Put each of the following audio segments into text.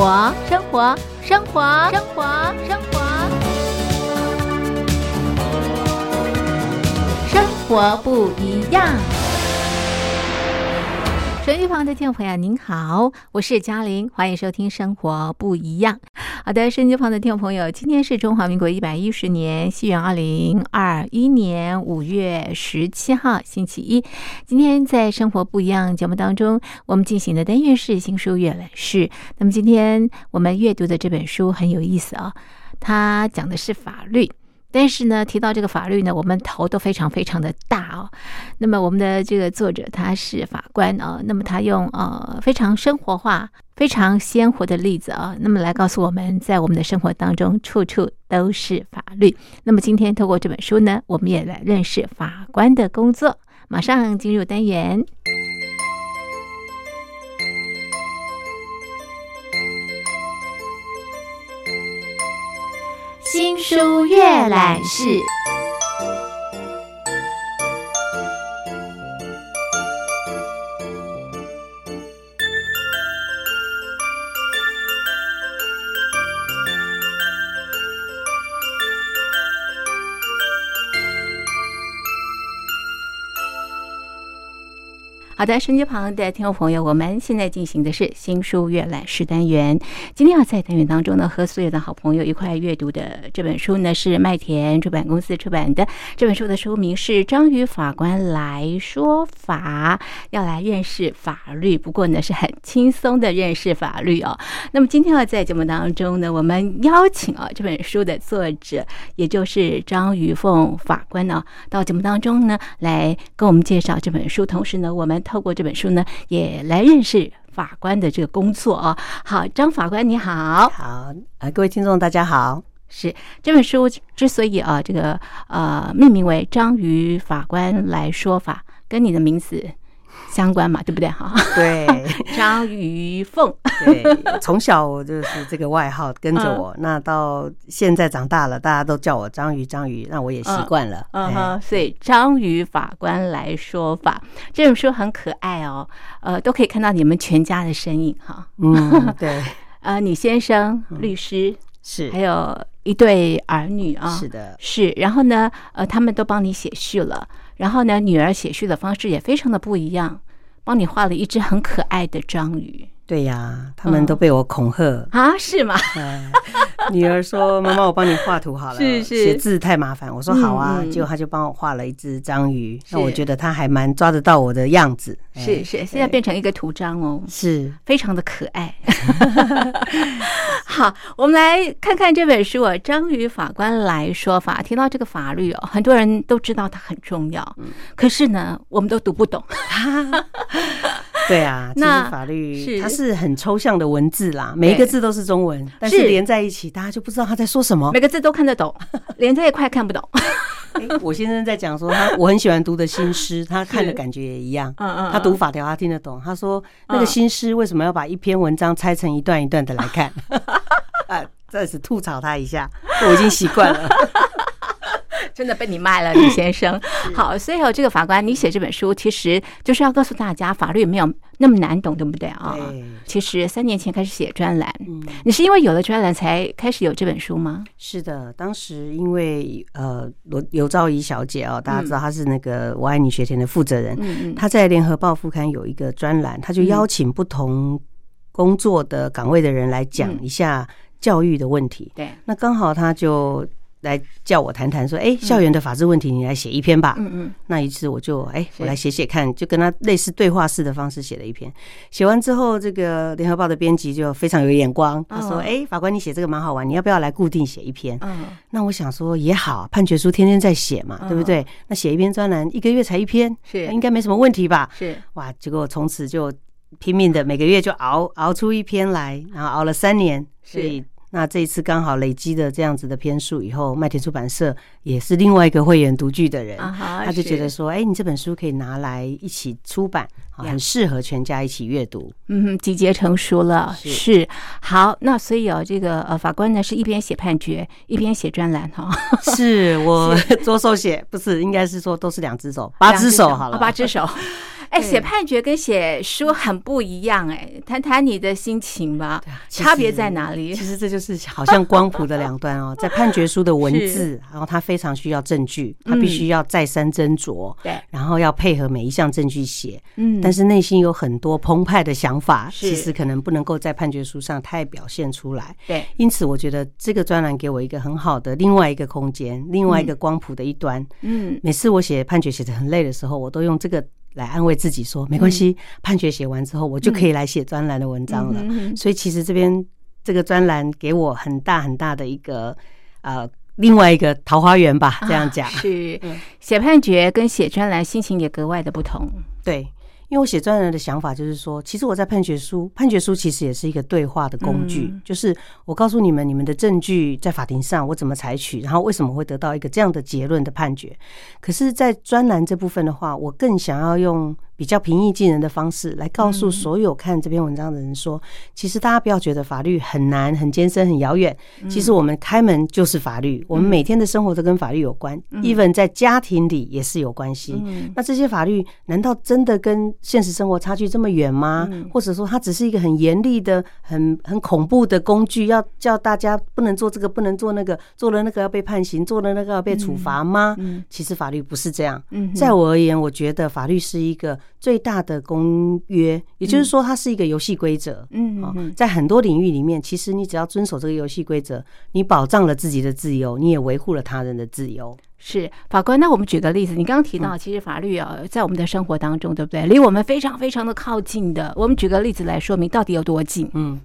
活，生活，生活，生活，生活，生活不一样。手机旁的听众朋友，您好，我是嘉玲，欢迎收听《生活不一样》。好的，手机旁的听众朋友，今天是中华民国一百一十年西元二零二一年五月十七号，星期一。今天在《生活不一样》节目当中，我们进行的单元是新书阅览室。那么今天我们阅读的这本书很有意思啊，它讲的是法律。但是呢，提到这个法律呢，我们头都非常非常的大哦。那么我们的这个作者他是法官啊，那么他用呃非常生活化、非常鲜活的例子啊，那么来告诉我们在我们的生活当中处处都是法律。那么今天透过这本书呢，我们也来认识法官的工作。马上进入单元。新书阅览室。好的，手机旁的听众朋友，我们现在进行的是新书阅览室单元。今天要在单元当中呢，和所有的好朋友一块阅读的这本书呢，是麦田出版公司出版的。这本书的书名是《章鱼法官来说法》，要来认识法律。不过呢，是很轻松的认识法律哦。那么今天要在节目当中呢，我们邀请啊这本书的作者，也就是张鱼凤法官呢，到节目当中呢，来跟我们介绍这本书。同时呢，我们透过这本书呢，也来认识法官的这个工作啊。好，张法官你好，好啊，各位听众大家好。是这本书之所以啊，这个呃命名为《章鱼法官来说法》，跟你的名字相关嘛，对不对？哈，对，张鱼凤，对，从小我就是这个外号跟着我，那到现在长大了，大家都叫我章鱼，章鱼，那我也习惯了。嗯哼，所以《章鱼法官来说法》这本书很可爱哦，呃，都可以看到你们全家的身影哈。嗯，对，呃，你先生律师是，还有一对儿女啊，是的，是，然后呢，呃，他们都帮你写序了，然后呢，女儿写序的方式也非常的不一样，帮你画了一只很可爱的章鱼。对呀，他们都被我恐吓啊，是吗？女儿说：“妈妈，我帮你画图好了，是是，写字太麻烦。”我说：“好啊。”结果他就帮我画了一只章鱼，那我觉得他还蛮抓得到我的样子。是是，现在变成一个图章哦，是非常的可爱。好，我们来看看这本书《章鱼法官来说法》。提到这个法律哦，很多人都知道它很重要，可是呢，我们都读不懂。对啊，其实法律它是很抽象的文字啦，每一个字都是中文，但是连在一起，大家就不知道他在说什么。每个字都看得懂，连在一块看不懂。我先生在讲说，他我很喜欢读的新诗，他看的感觉也一样。嗯嗯，他读法条他听得懂。他说那个新诗为什么要把一篇文章拆成一段一段的来看？啊，再次吐槽他一下，我已经习惯了。真的被你卖了，李先生。好，所以有这个法官，你写这本书其实就是要告诉大家，法律没有那么难懂，对不对啊？其实三年前开始写专栏，你是因为有了专栏才开始有这本书吗？是的，当时因为呃罗刘兆仪小姐哦，大家知道她是那个我爱你学田的负责人，嗯嗯，她在联合报副刊有一个专栏，她就邀请不同工作的岗位的人来讲一下教育的问题。对，那刚好他就。来叫我谈谈，说，哎，校园的法治问题，你来写一篇吧。嗯嗯，那一次我就，哎，我来写写看，就跟他类似对话式的方式写了一篇。写完之后，这个联合报的编辑就非常有眼光，他说，哎，法官你写这个蛮好玩，你要不要来固定写一篇？嗯，那我想说也好，判决书天天在写嘛，对不对？那写一篇专栏，一个月才一篇，是应该没什么问题吧？是哇，结果从此就拼命的每个月就熬熬出一篇来，然后熬了三年，所以。那这一次刚好累积的这样子的篇数以后，麦田出版社也是另外一个会员独具的人，他就觉得说，哎，你这本书可以拿来一起出版，很适合全家一起阅读。嗯，集结成书了，是好。那所以哦，这个呃法官呢是一边写判决，一边写专栏哈。是我左手写，不是，应该是说都是两只手，八只手好了，八只手。哎，写判决跟写书很不一样哎，谈谈你的心情吧，差别在哪里？其实这就是好像光谱的两端哦，在判决书的文字，然后它非常需要证据，它必须要再三斟酌，对，然后要配合每一项证据写，嗯，但是内心有很多澎湃的想法，其实可能不能够在判决书上太表现出来，对，因此我觉得这个专栏给我一个很好的另外一个空间，另外一个光谱的一端，嗯，每次我写判决写的很累的时候，我都用这个。来安慰自己说没关系，判决写完之后，我就可以来写专栏的文章了。所以其实这边这个专栏给我很大很大的一个呃另外一个桃花源吧，这样讲是写判决跟写专栏心情也格外的不同。对。因为我写专栏的想法就是说，其实我在判决书，判决书其实也是一个对话的工具，就是我告诉你们，你们的证据在法庭上我怎么采取，然后为什么会得到一个这样的结论的判决。可是，在专栏这部分的话，我更想要用。比较平易近人的方式来告诉所有看这篇文章的人说，其实大家不要觉得法律很难、很艰深、很遥远。其实我们开门就是法律，我们每天的生活都跟法律有关，even 在家庭里也是有关系。那这些法律难道真的跟现实生活差距这么远吗？或者说它只是一个很严厉的、很很恐怖的工具，要叫大家不能做这个、不能做那个，做了那个要被判刑，做了那个要被处罚吗？其实法律不是这样。在我而言，我觉得法律是一个。最大的公约，也就是说，它是一个游戏规则。嗯，在很多领域里面，其实你只要遵守这个游戏规则，你保障了自己的自由，你也维护了他人的自由。是法官，那我们举个例子，你刚刚提到，其实法律啊，在我们的生活当中，对不对？离我们非常非常的靠近的。我们举个例子来说明到底有多近？嗯，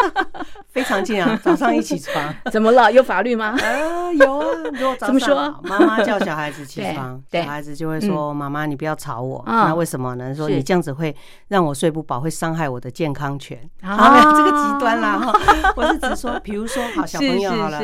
非常近啊！早上一起床，怎么了？有法律吗？啊，有啊。如果怎么说？妈妈叫小孩子起床，小孩子就会说：“妈妈，你不要吵我。”那为什么呢？说你这样子会让我睡不饱，会伤害我的健康权。啊，这个极端啦！哈，我是指说，比如说，好小朋友好了，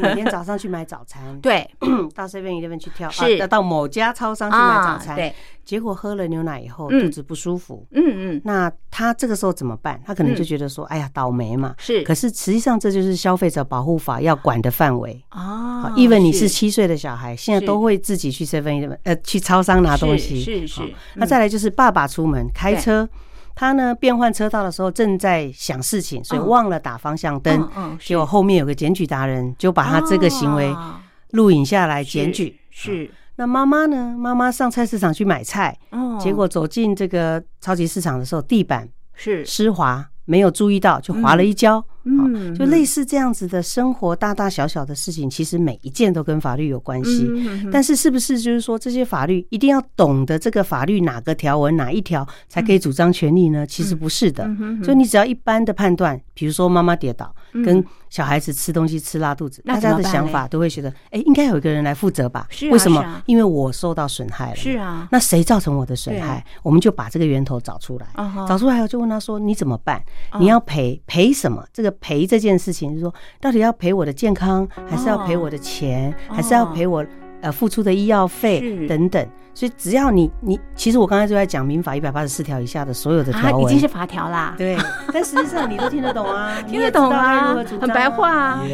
每天早上去买早餐，对。到 seven eleven 去挑，是。要到某家超商去买早餐，对。结果喝了牛奶以后肚子不舒服，嗯嗯，那他这个时候怎么办？他可能就觉得说，哎呀，倒霉嘛。是，可是实际上这就是消费者保护法要管的范围。哦。even 你是。七岁的小孩，现在都会自己去 seven eleven 呃去超商拿东西，是是。那再来就是爸爸出门开车，他呢变换车道的时候正在想事情，所以忘了打方向灯，结果后面有个检举达人就把他这个行为。录影下来检举是那妈妈呢？妈妈上菜市场去买菜，哦，结果走进这个超级市场的时候，地板是湿滑，没有注意到就滑了一跤。嗯，就类似这样子的生活大大小小的事情，其实每一件都跟法律有关系。但是是不是就是说这些法律一定要懂得这个法律哪个条文哪一条才可以主张权利呢？其实不是的。所以你只要一般的判断，比如说妈妈跌倒，跟小孩子吃东西吃拉肚子，大家的想法都会觉得，哎，应该有一个人来负责吧？为什么？因为我受到损害了。是啊。那谁造成我的损害？我们就把这个源头找出来。找出来后就问他说：“你怎么办？你要赔赔什么？这个。”赔这件事情，就是说，到底要赔我的健康，还是要赔我的钱，还是要赔我呃付出的医药费等等？所以只要你你，其实我刚才就在讲民法一百八十四条以下的所有的条文，已经是法条啦。对，但实际上你都听得懂啊，听得懂啊，很白话啊。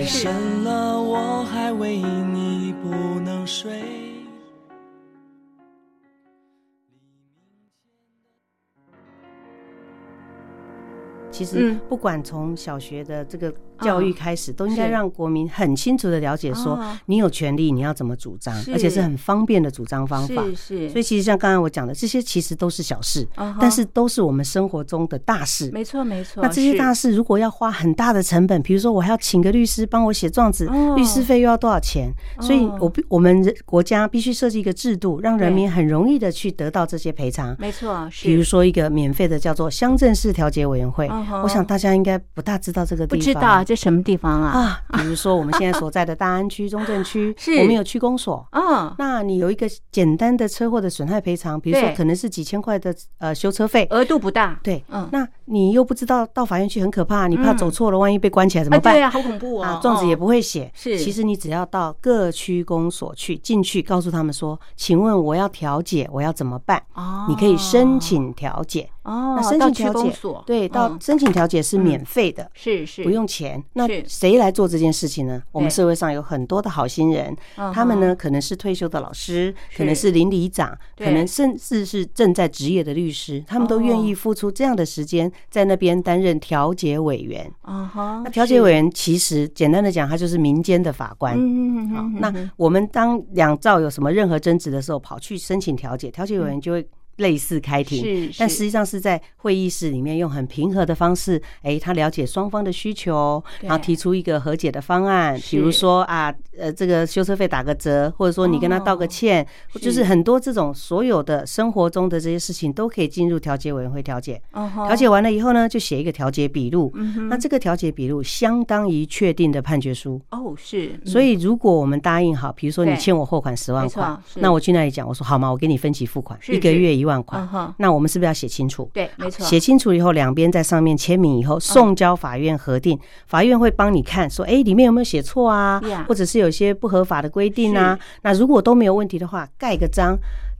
其实不管从小学的这个教育开始，都应该让国民很清楚的了解，说你有权利，你要怎么主张，而且是很方便的主张方法。是是。所以其实像刚才我讲的，这些其实都是小事，但是都是我们生活中的大事。没错没错。那这些大事如果要花很大的成本，比如说我还要请个律师帮我写状子，律师费又要多少钱？所以我必我们国家必须设计一个制度，让人民很容易的去得到这些赔偿。没错。比如说一个免费的叫做乡镇市调解委员会。我想大家应该不大知道这个地方，不知道这什么地方啊？啊，比如说我们现在所在的大安区、中正区，我们有区公所。啊，那你有一个简单的车祸的损害赔偿，比如说可能是几千块的呃修车费，额度不大。对，嗯，那你又不知道到法院去很可怕，你怕走错了，万一被关起来怎么办？对啊，好恐怖啊！状子也不会写。是，其实你只要到各区公所去进去，告诉他们说，请问我要调解，我要怎么办？哦，你可以申请调解。哦，那申请调解所对，到申请调解是免费的，是是不用钱。那谁来做这件事情呢？我们社会上有很多的好心人，他们呢可能是退休的老师，可能是邻里长，可能甚至是正在职业的律师，他们都愿意付出这样的时间在那边担任调解委员。啊哈，那调解委员其实简单的讲，他就是民间的法官。嗯好，那我们当两造有什么任何争执的时候，跑去申请调解，调解委员就会。类似开庭，是但实际上是在会议室里面用很平和的方式，哎，他了解双方的需求，然后提出一个和解的方案。比如说啊，呃，这个修车费打个折，或者说你跟他道个歉，就是很多这种所有的生活中的这些事情都可以进入调解委员会调解。哦调解完了以后呢，就写一个调解笔录。那这个调解笔录相当于确定的判决书。哦，是。所以如果我们答应好，比如说你欠我货款十万块，那我去那里讲，我说好吗？我给你分期付款，一个月一。万块，那我们是不是要写清楚？对，没错。写清楚以后，两边在上面签名以后，送交法院核定。法院会帮你看，说，哎，里面有没有写错啊？或者是有些不合法的规定啊？那如果都没有问题的话，盖个章。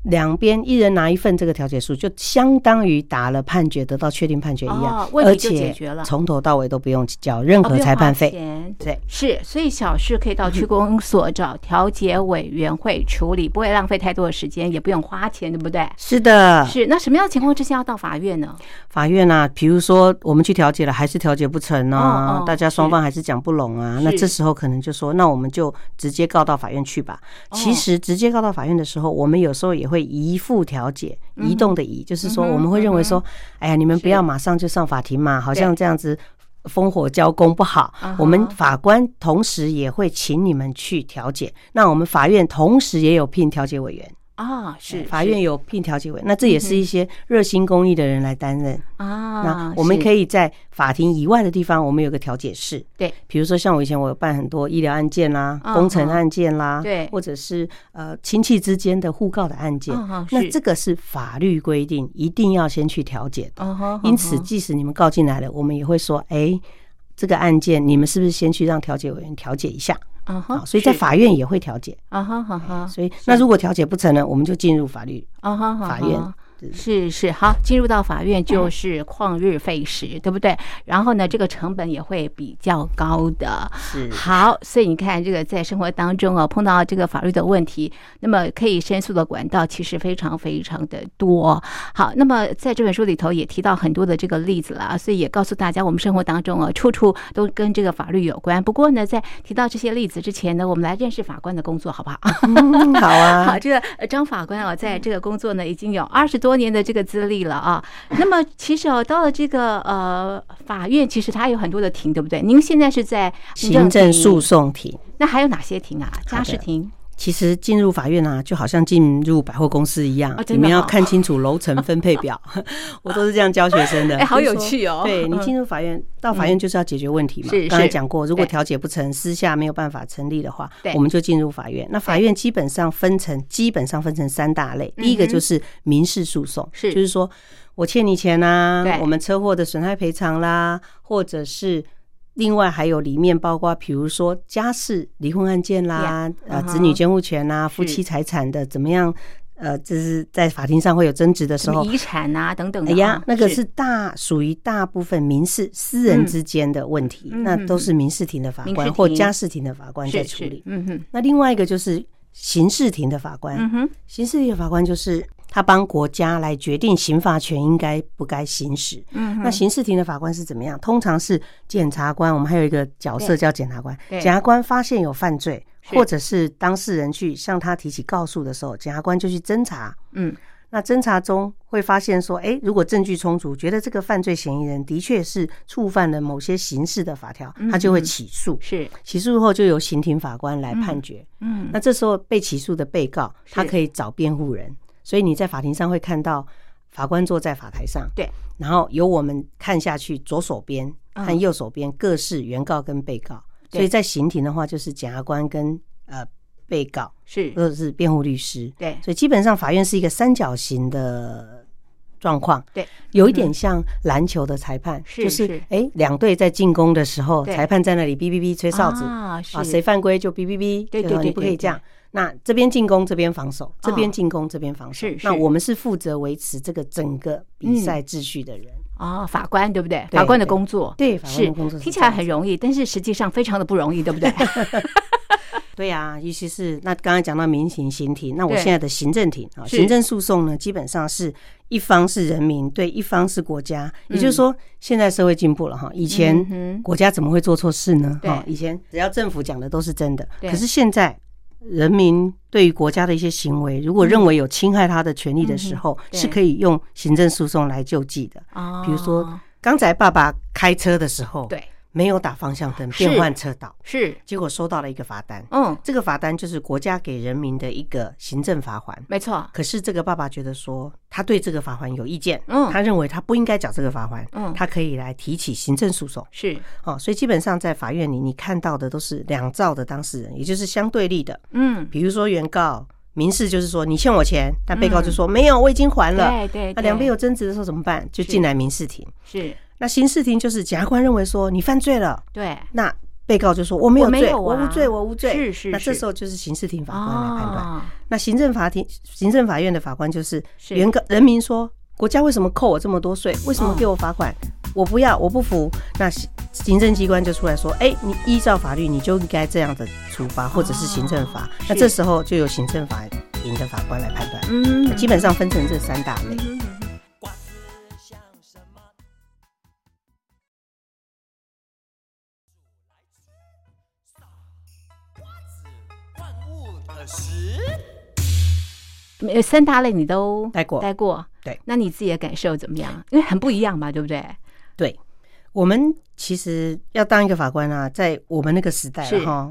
两边一人拿一份这个调解书，就相当于打了判决，得到确定判决一样，而且从头到尾都不用交任何裁判费。对，是，所以小事可以到区公所找调解委员会处理，不会浪费太多的时间，也不用花钱，对不对？是的，是。那什么样的情况之下要到法院呢？法院啊，比如说我们去调解了，还是调解不成呢？大家双方还是讲不拢啊，那这时候可能就说，那我们就直接告到法院去吧。其实直接告到法院的时候，我们有时候也会移付调解，移动的移，就是说我们会认为说，哎呀，你们不要马上就上法庭嘛，好像这样子烽火交工不好。我们法官同时也会请你们去调解，那我们法院同时也有聘调解委员。啊，是法院有聘调解委，那这也是一些热心公益的人来担任啊。那我们可以在法庭以外的地方，我们有个调解室。对，比如说像我以前我有办很多医疗案件啦、工程案件啦，对，或者是呃亲戚之间的互告的案件。那这个是法律规定一定要先去调解的。因此，即使你们告进来了，我们也会说，哎，这个案件你们是不是先去让调解委员调解一下？啊哈，所以在法院也会调解。啊哈，哈哈，所以那如果调解不成呢，我们就进入法律啊哈，法院。是是好，进入到法院就是旷日费时，对不对？然后呢，这个成本也会比较高的。是好，所以你看，这个在生活当中啊，碰到这个法律的问题，那么可以申诉的管道其实非常非常的多。好，那么在这本书里头也提到很多的这个例子了，所以也告诉大家，我们生活当中啊，处处都跟这个法律有关。不过呢，在提到这些例子之前呢，我们来认识法官的工作，好不好？好啊。好，这个张法官啊，在这个工作呢，已经有二十多。多年的这个资历了啊，那么其实哦，到了这个呃法院，其实它有很多的庭，对不对？您现在是在行政诉讼庭，那还有哪些庭啊？家事庭。其实进入法院啊，就好像进入百货公司一样，你们要看清楚楼层分配表。我都是这样教学生的，哎，好有趣哦。对你进入法院，到法院就是要解决问题嘛。刚才讲过，如果调解不成，私下没有办法成立的话，我们就进入法院。那法院基本上分成，基本上分成三大类。第一个就是民事诉讼，是就是说我欠你钱啊，我们车祸的损害赔偿啦，或者是。另外还有里面包括，比如说家事离婚案件啦，呃，子女监护权啦，夫妻财产的怎么样？呃，就是在法庭上会有争执的时候，遗产啊等等。哎呀，那个是大属于大部分民事私人之间的问题，那都是民事庭的法官或家事庭的法官在处理。嗯哼。那另外一个就是刑事庭的法官。嗯哼。刑事庭的法官就是。他帮国家来决定刑法权应该不该行使。嗯，那刑事庭的法官是怎么样？通常是检察官，我们还有一个角色叫检察官。检察官发现有犯罪，或者是当事人去向他提起告诉的时候，检察官就去侦查。嗯，那侦查中会发现说，哎，如果证据充足，觉得这个犯罪嫌疑人的确是触犯了某些刑事的法条，他就会起诉。是起诉后就由刑庭法官来判决。嗯，那这时候被起诉的被告，他可以找辩护人。所以你在法庭上会看到法官坐在法台上，对，然后由我们看下去，左手边和右手边各是原告跟被告。所以在刑庭的话，就是检察官跟呃被告是，或者是辩护律师。对，所以基本上法院是一个三角形的状况。对，有一点像篮球的裁判，就是哎两队在进攻的时候，裁判在那里哔哔哔吹哨子啊，谁犯规就哔哔哔，对对对，你不可以这样。那这边进攻，这边防守；这边进攻，这边防守。是，那我们是负责维持这个整个比赛秩序的人。哦，法官对不对？法官的工作，对，法官的工作听起来很容易，但是实际上非常的不容易，对不对？对呀，尤其是那刚才讲到民刑、刑庭，那我现在的行政庭啊，行政诉讼呢，基本上是一方是人民，对一方是国家。也就是说，现在社会进步了哈，以前国家怎么会做错事呢？哈，以前只要政府讲的都是真的，可是现在。人民对于国家的一些行为，如果认为有侵害他的权利的时候，是可以用行政诉讼来救济的。比如说，刚才爸爸开车的时候，对。没有打方向灯，变换车道，是。结果收到了一个罚单。嗯，这个罚单就是国家给人民的一个行政罚款，没错。可是这个爸爸觉得说，他对这个罚款有意见，嗯，他认为他不应该缴这个罚款，嗯，他可以来提起行政诉讼，是。哦。所以基本上在法院里，你看到的都是两造的当事人，也就是相对立的，嗯，比如说原告，民事就是说你欠我钱，但被告就说没有，我已经还了，对对。那两边有争执的时候怎么办？就进来民事庭，是。那刑事庭就是检察官认为说你犯罪了，对，那被告就说我没有罪，我无罪，我无罪。是是。那这时候就是刑事庭法官来判断。那行政法庭、行政法院的法官就是原告人民说国家为什么扣我这么多税？为什么给我罚款？我不要，我不服。那行政机关就出来说，哎，你依照法律你就应该这样的处罚，或者是行政法。那这时候就由行政法庭的法官来判断。嗯，基本上分成这三大类。十，三大类你都待过，待过，对，那你自己的感受怎么样？因为很不一样嘛，对不对？对，我们其实要当一个法官啊，在我们那个时代哈。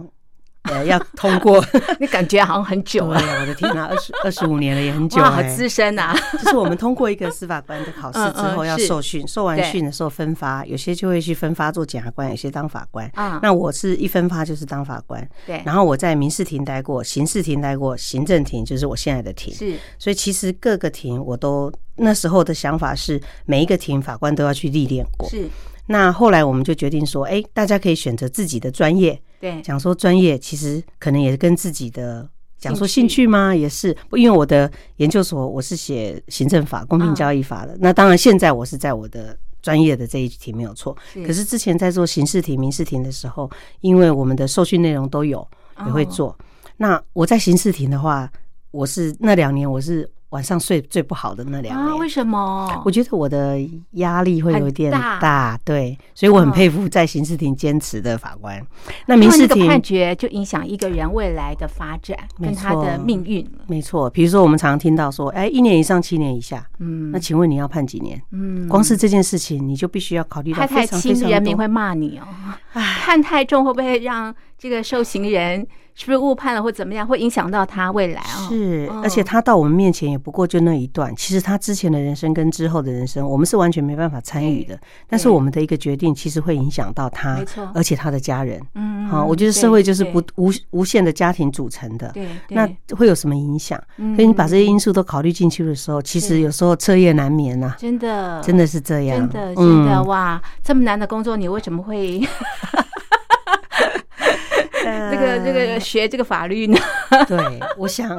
呃，要通过，你感觉好像很久 了。我的天哪，二十二十五年了，也很久。哇，好资深呐！就是我们通过一个司法官的考试之后，要受训，受完训的时候分发，有些就会去分发做检察官，有些当法官。啊，那我是一分发就是当法官。对。然后我在民事庭待过，刑事庭待过，行政庭就是我现在的庭。是。所以其实各个庭我都那时候的想法是，每一个庭法官都要去历练过。是。那后来我们就决定说，哎，大家可以选择自己的专业。对，讲说专业其实可能也是跟自己的讲说兴趣吗？也是，因为我的研究所我是写行政法、公平交易法的。那当然，现在我是在我的专业的这一题没有错。可是之前在做刑事庭、民事庭的时候，因为我们的受训内容都有，也会做。那我在刑事庭的话，我是那两年我是。晚上睡最不好的那两年，为什么？我觉得我的压力会有点大，对，所以我很佩服在刑事庭坚持的法官。那民事庭判决就影响一个人未来的发展跟他的命运没错，比如说我们常常听到说，哎，一年以上七年以下，嗯，那请问你要判几年？嗯，光是这件事情，你就必须要考虑到太轻，人民会骂你哦。判太重会不会让这个受刑人？是不是误判了或怎么样，会影响到他未来啊？是，而且他到我们面前也不过就那一段，其实他之前的人生跟之后的人生，我们是完全没办法参与的。但是我们的一个决定，其实会影响到他，没错，而且他的家人。嗯，好，我觉得社会就是不无无限的家庭组成的。对，那会有什么影响？所以你把这些因素都考虑进去的时候，其实有时候彻夜难眠呐。真的，真的是这样。真的，真的哇！这么难的工作，你为什么会？这个这个学这个法律呢？对，我想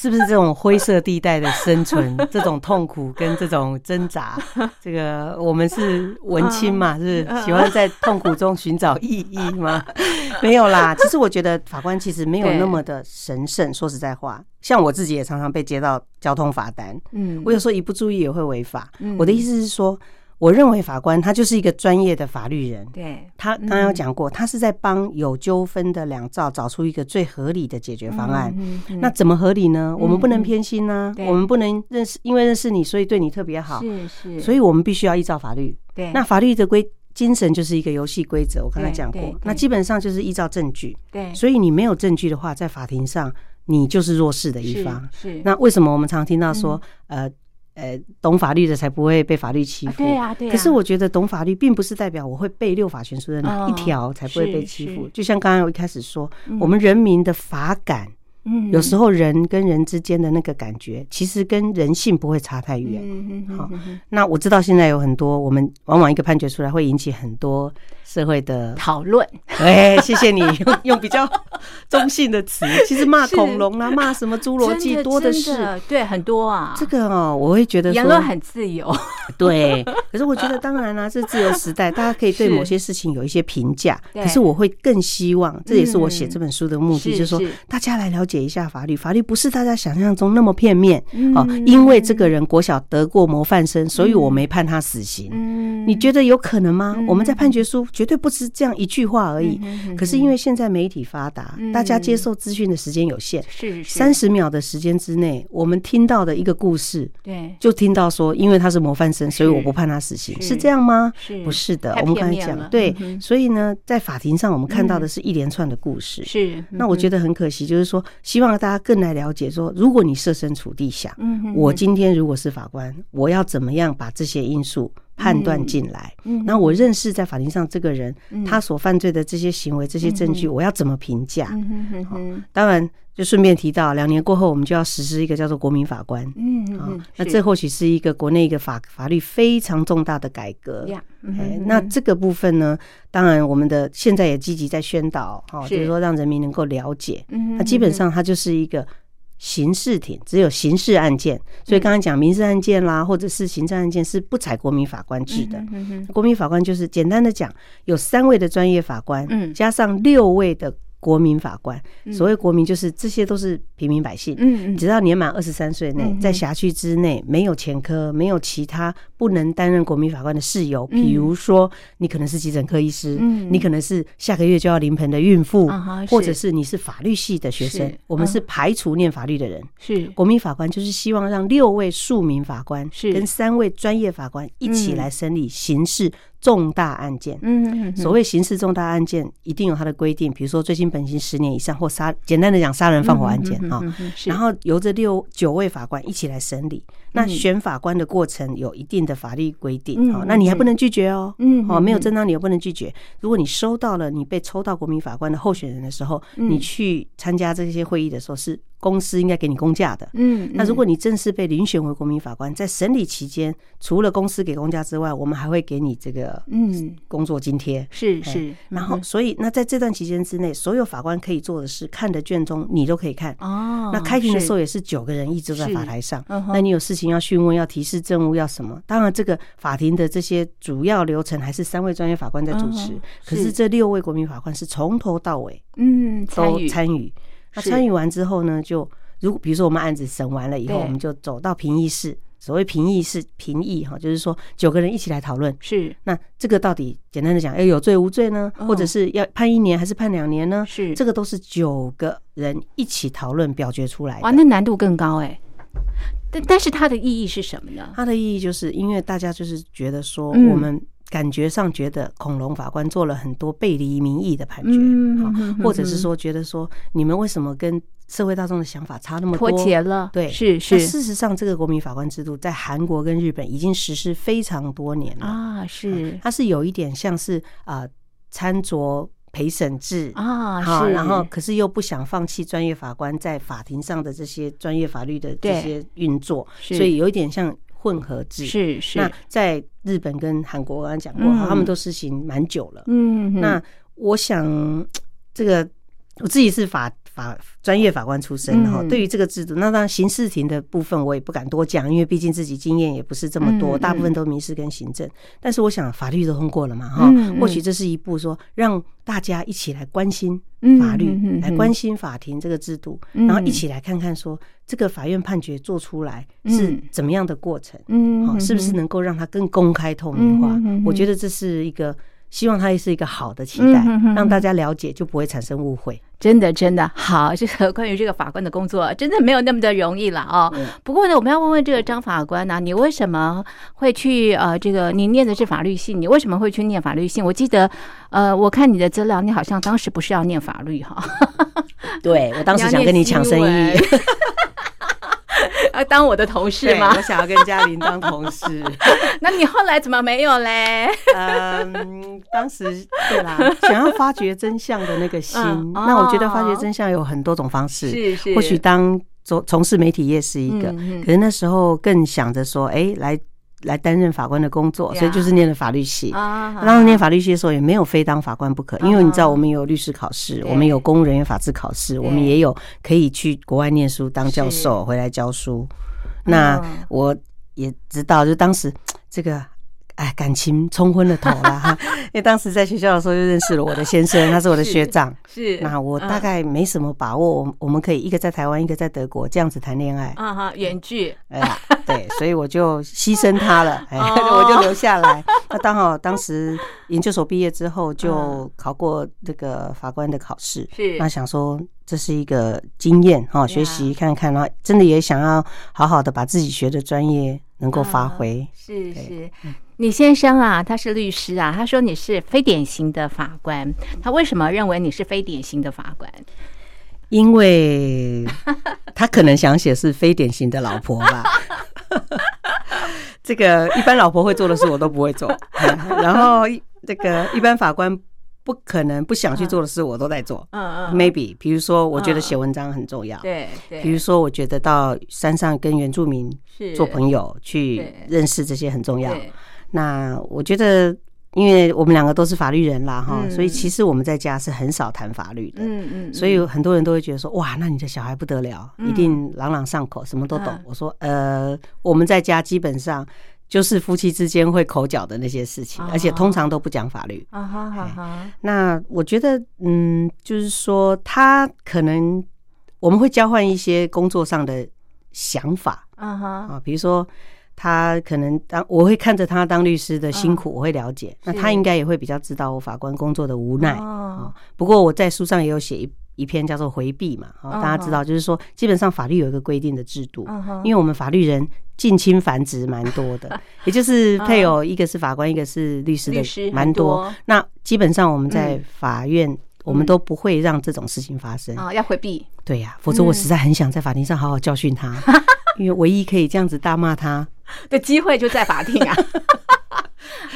是不是这种灰色地带的生存，这种痛苦跟这种挣扎，这个我们是文青嘛，是喜欢在痛苦中寻找意义吗？没有啦，其实我觉得法官其实没有那么的神圣。说实在话，像我自己也常常被接到交通罚单，嗯，我有时候一不注意也会违法。我的意思是说。我认为法官他就是一个专业的法律人，对他刚刚有讲过，他是在帮有纠纷的两造找出一个最合理的解决方案。那怎么合理呢？我们不能偏心呢，我们不能认识，因为认识你，所以对你特别好。是是，所以我们必须要依照法律。对，那法律的规精神就是一个游戏规则。我刚才讲过，那基本上就是依照证据。对，所以你没有证据的话，在法庭上你就是弱势的一方。是，那为什么我们常听到说呃？呃，懂法律的才不会被法律欺负。对呀，对可是我觉得懂法律并不是代表我会背六法全书的哪一条才不会被欺负。就像刚刚我一开始说，我们人民的法感，嗯，有时候人跟人之间的那个感觉，其实跟人性不会差太远。好，那我知道现在有很多，我们往往一个判决出来会引起很多社会的讨论。哎，谢谢你用用比较中性的词。其实骂恐龙啊，骂什么侏罗纪多的是，对，很多啊。这个哦，我会觉得言论很自由。对，可是我觉得当然啦，是自由时代，大家可以对某些事情有一些评价。可是我会更希望，这也是我写这本书的目的，就是说大家来了解一下法律。法律不是大家想象中那么片面哦。因为这个人国小得过模范生，所以我没判他死刑。嗯，你觉得有可能吗？我们在判决书绝对不是这样一句话而已。可是因为现在媒体发达，大家接受资讯的时间有限，是三十秒的时间之内，我们听到的一个故事，对，就听到说，因为他是模范生，所以我不判他死刑，是。这样吗？不是的。我们刚才讲，对，所以呢，在法庭上我们看到的是一连串的故事。是，那我觉得很可惜，就是说，希望大家更来了解，说，如果你设身处地想，我今天如果是法官，我要怎么样把这些因素？判断进来，那我认识在法庭上这个人，他所犯罪的这些行为、这些证据，我要怎么评价？当然，就顺便提到，两年过后，我们就要实施一个叫做国民法官。嗯嗯，那这或许是一个国内一个法法律非常重大的改革。哎，那这个部分呢，当然我们的现在也积极在宣导，哈，就是说让人民能够了解。那基本上它就是一个。刑事庭只有刑事案件，所以刚刚讲民事案件啦，或者是行政案件是不采国民法官制的。国民法官就是简单的讲，有三位的专业法官，加上六位的。国民法官，所谓国民就是这些都是平民百姓。嗯嗯，只要年满二十三岁内，在辖区之内没有前科，没有其他不能担任国民法官的事由，比如说你可能是急诊科医师，你可能是下个月就要临盆的孕妇，或者是你是法律系的学生，我们是排除念法律的人。是。国民法官就是希望让六位庶民法官跟三位专业法官一起来审理刑事。重大案件，嗯，所谓刑事重大案件，一定有它的规定。比如说，最新本刑十年以上或杀，简单的讲，杀人放火案件啊。然后由这六九位法官一起来审理。那选法官的过程有一定的法律规定，好，那你还不能拒绝哦，嗯，哦，没有正当理由不能拒绝。如果你收到了你被抽到国民法官的候选人的时候，你去参加这些会议的时候是。公司应该给你公假的，嗯，那如果你正式被遴选为国民法官，在审理期间，除了公司给公假之外，我们还会给你这个嗯。工作津贴，是是。然后，所以那在这段期间之内，所有法官可以做的事，看的卷宗你都可以看。哦。那开庭的时候也是九个人一直在法台上，那你有事情要讯问、要提示证物、要什么？当然，这个法庭的这些主要流程还是三位专业法官在主持，可是这六位国民法官是从头到尾嗯都参与。那参与完之后呢，就如果比如说我们案子审完了以后，我们就走到评议室。所谓评议是评议哈，就是说九个人一起来讨论。是那这个到底简单的讲，要有罪无罪呢，或者是要判一年还是判两年呢？是这个都是九个人一起讨论表决出来。哇，那难度更高哎。但但是它的意义是什么呢？它的意义就是因为大家就是觉得说我们。感觉上觉得恐龙法官做了很多背离民意的判决，或者是说觉得说你们为什么跟社会大众的想法差那么多？脱节了。对，是是。事实上，这个国民法官制度在韩国跟日本已经实施非常多年了啊。是，它是有一点像是啊参酌陪审制啊，好。然后，可是又不想放弃专业法官在法庭上的这些专业法律的这些运作，所以有一点像。混合制是是，那在日本跟韩国，我刚刚讲过，他们都实行蛮久了。嗯，那我想这个我自己是法法专业法官出身，哈，对于这个制度，那当然刑事庭的部分我也不敢多讲，因为毕竟自己经验也不是这么多，大部分都民事跟行政。但是我想法律都通过了嘛，哈，或许这是一步说让大家一起来关心法律，来关心法庭这个制度，然后一起来看看说。这个法院判决做出来是怎么样的过程？嗯，好，是不是能够让它更公开透明化？我觉得这是一个希望，它也是一个好的期待，让大家了解，就不会产生误会。真的，真的好。这个关于这个法官的工作，真的没有那么的容易了哦。不过呢，我们要问问这个张法官呢，你为什么会去呃，这个你念的是法律系，你为什么会去念法律系？我记得呃，我看你的资料，你好像当时不是要念法律哈？对，我当时想跟你抢生意。要当我的同事吗？我想要跟嘉玲当同事。那你后来怎么没有嘞？嗯，当时对啦，想要发掘真相的那个心。那我觉得发掘真相有很多种方式，是是。或许当从从事媒体业是一个，可是那时候更想着说，哎，来来担任法官的工作，呀所以就是念了法律系。啊当时念法律系的时候，也没有非当法官不可，因为你知道，我们有律师考试，对我们有公务人员法制考试，我们也有可以去国外念书当教授，回来教书。那嗯我也知道，就当时这个。哎，感情冲昏了头了哈！因为当时在学校的时候就认识了我的先生，他是我的学长。是那我大嗯概没什么把握，我我们可以一个在台湾，一个在德国这样子谈恋爱。啊哈远距哎，对，所以我就牺牲他了，哎，哦我就留下来。那刚好当时研究所毕业之后，嗯就考过这个法官的考试，是那想说这是一个经验哈，学习看看，然后真的也想要好好的把自己学的专业能够发挥。是对是，你先生啊，他是律师啊，他说你是非典型的法官，他为什么认为你是非典型的法官？因为他可能想写是非典型的老婆吧。这个一般老婆会做的事我都不会做，然后这个一般法官不可能不想去做的事我都在做。嗯嗯 Maybe，比如说，我觉得写文章很重要。对对，比如说，我觉得到山上跟原住民是做朋友，去认识这些很重要。对那我觉得，因为我们两个都是法律人啦，哈、嗯所以其实我们在家是很少谈法律的。嗯嗯，所以很多人都会觉得说，哇，那你的小孩不得了，嗯一定朗朗上口，什么都懂嗯。我说，呃，我们在家基本上就是夫妻之间会口角的那些事情，哦而且通常都不讲法律。啊哈哈哈，那我觉得，嗯，就是说，他可能我们会交换一些工作上的想法啊哈，啊，比如说。他可能当我会看着他当律师的辛苦，我会了解。那他应该也会比较知道我法官工作的无奈哦啊。不过我在书上也有写一一篇叫做回避嘛，啊，嗯大家知道，就是说基本上法律有一个规定的制度，因为我们法律人近亲繁殖蛮多的，也就是配偶一个是法官，一个是律师的蛮多多。那基本上我们在嗯法院，我们都不会让这种事情发生。啊，要回避，对呀，否则我嗯实在很想在法庭上好好教训他，因为唯一可以这样子大骂他。的机会就在法庭啊。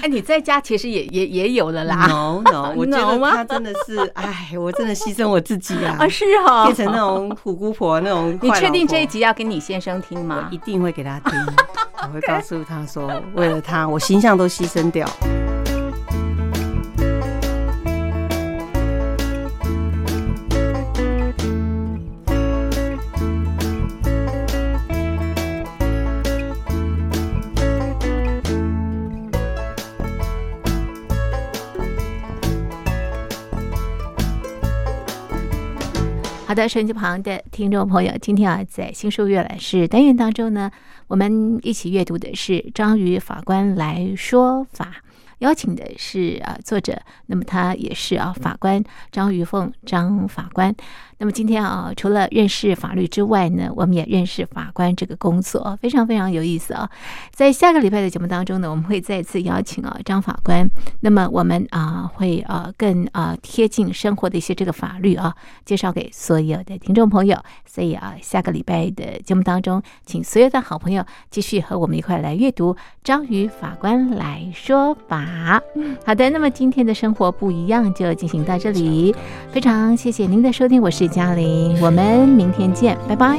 哎，你在家其实也也也有了啦。No No，我觉得他真的是，哎，我真的牺牲我自己啊啊，，是哦，变成那种虎姑婆那种。你确定这一？集要给你先生听吗一？定会给他听，我会告诉他说，为了他，我形象都牺牲掉。好的，手机旁的听众朋友，今天啊，在新书阅览室单元当中呢，我们一起阅读的是章鱼法官来说法，邀请的是啊作者，那么他也是啊法官张玉凤张法官。那么今天啊，除了认识法律之外呢，我们也认识法官这个工作，非常非常有意思啊。在下个礼拜的节目当中呢，我们会再次邀请啊张法官，那么我们啊会啊更啊贴近生活的一些这个法律啊，介绍给所有的听众朋友。所以啊，下个礼拜的节目当中，请所有的好朋友继续和我们一块来阅读张宇法官来说法。好的，那么今天的生活不一样就进行到这里，非常谢谢您的收听，我是嘉玲，我们明天见，拜拜。